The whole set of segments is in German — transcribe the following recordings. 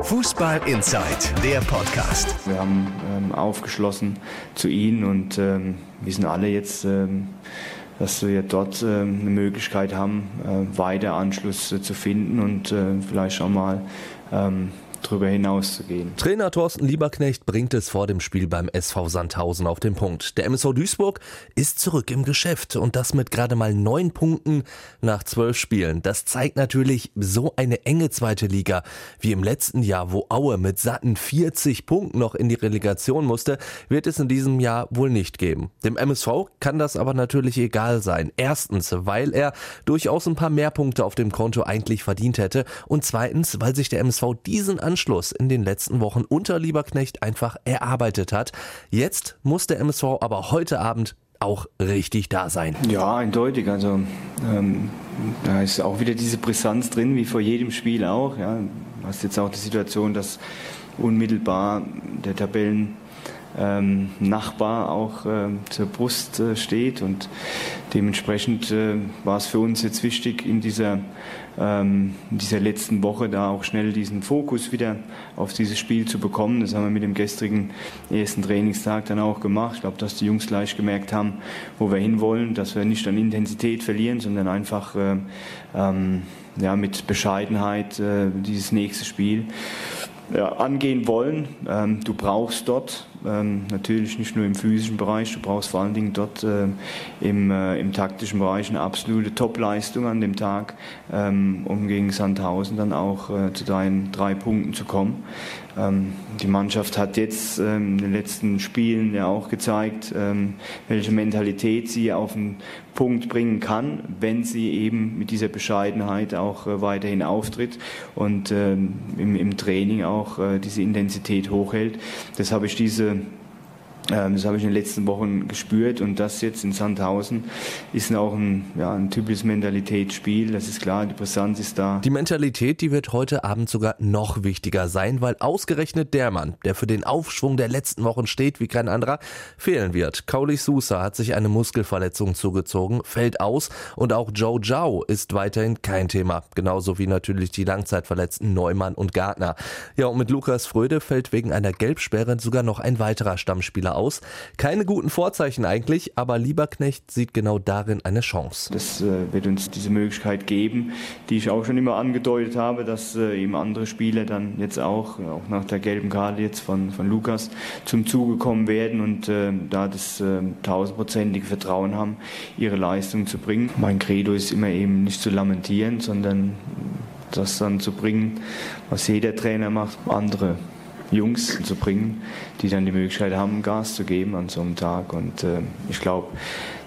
Fußball Inside, der Podcast. Wir haben ähm, aufgeschlossen zu ihnen und ähm, wissen alle jetzt, ähm, dass wir dort ähm, eine Möglichkeit haben, äh, weiter Anschluss äh, zu finden und äh, vielleicht auch mal drüber hinaus zu gehen. Trainer Thorsten Lieberknecht bringt es vor dem Spiel beim SV Sandhausen auf den Punkt. Der MSV Duisburg ist zurück im Geschäft und das mit gerade mal neun Punkten nach zwölf Spielen. Das zeigt natürlich so eine enge zweite Liga wie im letzten Jahr, wo Aue mit satten 40 Punkten noch in die Relegation musste, wird es in diesem Jahr wohl nicht geben. Dem MSV kann das aber natürlich egal sein. Erstens, weil er durchaus ein paar mehr Punkte auf dem Konto eigentlich verdient hätte und zweitens, weil sich der MSV diesen Anschluss in den letzten Wochen unter Lieberknecht einfach erarbeitet hat. Jetzt muss der MSV aber heute Abend auch richtig da sein. Ja, eindeutig. Also ähm, da ist auch wieder diese Brisanz drin, wie vor jedem Spiel auch. Ja. Du hast jetzt auch die Situation, dass unmittelbar der Tabellen ähm, Nachbar auch äh, zur Brust äh, steht. Und dementsprechend äh, war es für uns jetzt wichtig, in dieser, ähm, in dieser letzten Woche da auch schnell diesen Fokus wieder auf dieses Spiel zu bekommen. Das haben wir mit dem gestrigen ersten Trainingstag dann auch gemacht. Ich glaube, dass die Jungs gleich gemerkt haben, wo wir hinwollen, dass wir nicht an Intensität verlieren, sondern einfach äh, ähm, ja, mit Bescheidenheit äh, dieses nächste Spiel ja, angehen wollen. Ähm, du brauchst dort ähm, natürlich nicht nur im physischen Bereich, du brauchst vor allen Dingen dort äh, im, äh, im taktischen Bereich eine absolute Topleistung an dem Tag, ähm, um gegen Sandhausen dann auch äh, zu deinen drei Punkten zu kommen. Ähm, die Mannschaft hat jetzt ähm, in den letzten Spielen ja auch gezeigt, ähm, welche Mentalität sie auf den Punkt bringen kann, wenn sie eben mit dieser Bescheidenheit auch äh, weiterhin auftritt und im, Training auch äh, diese Intensität hochhält. Das habe ich diese das habe ich in den letzten Wochen gespürt und das jetzt in Sandhausen ist auch ein, ja, ein typisches Mentalitätsspiel. Das ist klar, die Brisanz ist da. Die Mentalität, die wird heute Abend sogar noch wichtiger sein, weil ausgerechnet der Mann, der für den Aufschwung der letzten Wochen steht wie kein anderer, fehlen wird. Kauli Sousa hat sich eine Muskelverletzung zugezogen, fällt aus und auch Joe Zhao ist weiterhin kein Thema. Genauso wie natürlich die Langzeitverletzten Neumann und Gartner. Ja, und mit Lukas Fröde fällt wegen einer Gelbsperre sogar noch ein weiterer Stammspieler aus. Keine guten Vorzeichen eigentlich, aber Lieberknecht sieht genau darin eine Chance. Das äh, wird uns diese Möglichkeit geben, die ich auch schon immer angedeutet habe, dass äh, eben andere Spieler dann jetzt auch, auch nach der gelben Karte jetzt von, von Lukas, zum Zuge kommen werden und äh, da das äh, tausendprozentige Vertrauen haben, ihre Leistung zu bringen. Mein Credo ist immer eben nicht zu lamentieren, sondern das dann zu bringen, was jeder Trainer macht, andere Jungs zu bringen, die dann die Möglichkeit haben, Gas zu geben an so einem Tag. Und äh, ich glaube,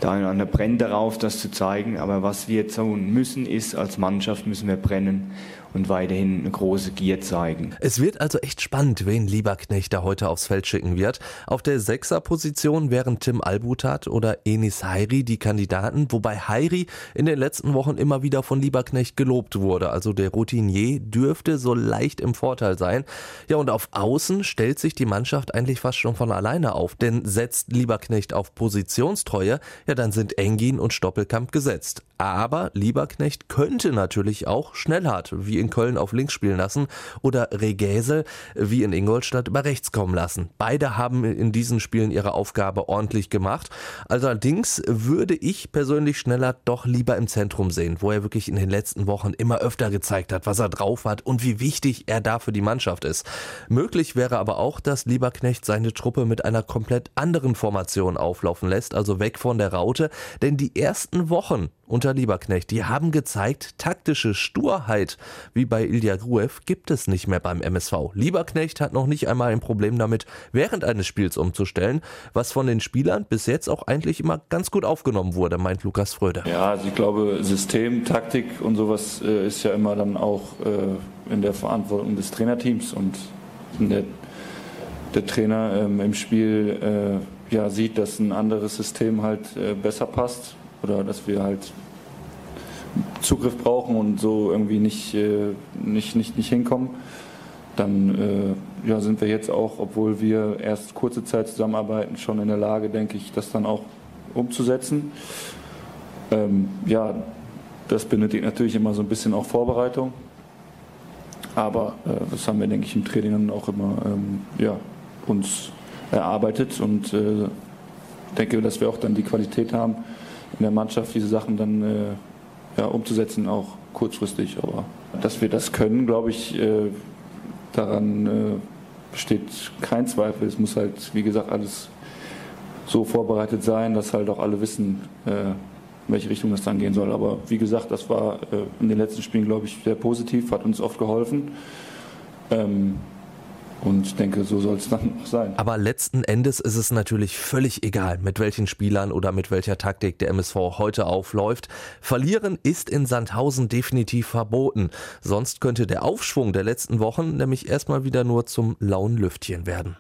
der eine oder andere brennt darauf, das zu zeigen. Aber was wir tun müssen, ist, als Mannschaft müssen wir brennen und weiterhin eine große Gier zeigen. Es wird also echt spannend, wen Lieberknecht da heute aufs Feld schicken wird. Auf der Sechserposition wären Tim Albutat oder Enis Heiri die Kandidaten, wobei Heiri in den letzten Wochen immer wieder von Lieberknecht gelobt wurde. Also der Routinier dürfte so leicht im Vorteil sein. Ja, und auf Außen stellt sich die Mannschaft eigentlich fast schon von alleine auf, denn setzt Lieberknecht auf Positionstreue, ja, dann sind Engin und Stoppelkamp gesetzt. Aber Lieberknecht könnte natürlich auch Schnellhardt, wie in Köln auf links spielen lassen, oder Regäse, wie in Ingolstadt, über rechts kommen lassen. Beide haben in diesen Spielen ihre Aufgabe ordentlich gemacht. Allerdings würde ich persönlich Schnellhardt doch lieber im Zentrum sehen, wo er wirklich in den letzten Wochen immer öfter gezeigt hat, was er drauf hat und wie wichtig er da für die Mannschaft ist. Möglich wäre aber auch, dass Lieberknecht seine Truppe mit einer komplett anderen Formation auflaufen lässt, also weg von der Raute, denn die ersten Wochen unter Lieberknecht. Die haben gezeigt, taktische Sturheit, wie bei Ilya Gruev, gibt es nicht mehr beim MSV. Lieberknecht hat noch nicht einmal ein Problem damit, während eines Spiels umzustellen, was von den Spielern bis jetzt auch eigentlich immer ganz gut aufgenommen wurde, meint Lukas Fröde. Ja, also ich glaube, System, Taktik und sowas äh, ist ja immer dann auch äh, in der Verantwortung des Trainerteams und der, der, Trainer ähm, im Spiel äh, ja, sieht, dass ein anderes System halt äh, besser passt oder dass wir halt Zugriff brauchen und so irgendwie nicht, äh, nicht, nicht, nicht hinkommen, dann äh, ja, sind wir jetzt auch, obwohl wir erst kurze Zeit zusammenarbeiten, schon in der Lage, denke ich, das dann auch umzusetzen. Ähm, ja, das benötigt natürlich immer so ein bisschen auch Vorbereitung. aber äh, das haben wir, denke ich, im Training dann auch immer ähm, ja, uns erarbeitet und äh, denke, dass wir auch dann die Qualität haben, in der Mannschaft diese Sachen dann äh, ja, umzusetzen, auch kurzfristig. Aber dass wir das können, glaube ich, äh, daran äh, besteht kein Zweifel. Es muss halt, wie gesagt, alles so vorbereitet sein, dass halt auch alle wissen, äh, in welche Richtung das dann gehen soll. Aber wie gesagt, das war äh, in den letzten Spielen, glaube ich, sehr positiv, hat uns oft geholfen. Ähm, und denke, so soll es dann auch sein. Aber letzten Endes ist es natürlich völlig egal, mit welchen Spielern oder mit welcher Taktik der MSV heute aufläuft. Verlieren ist in Sandhausen definitiv verboten. Sonst könnte der Aufschwung der letzten Wochen nämlich erstmal wieder nur zum lauen Lüftchen werden.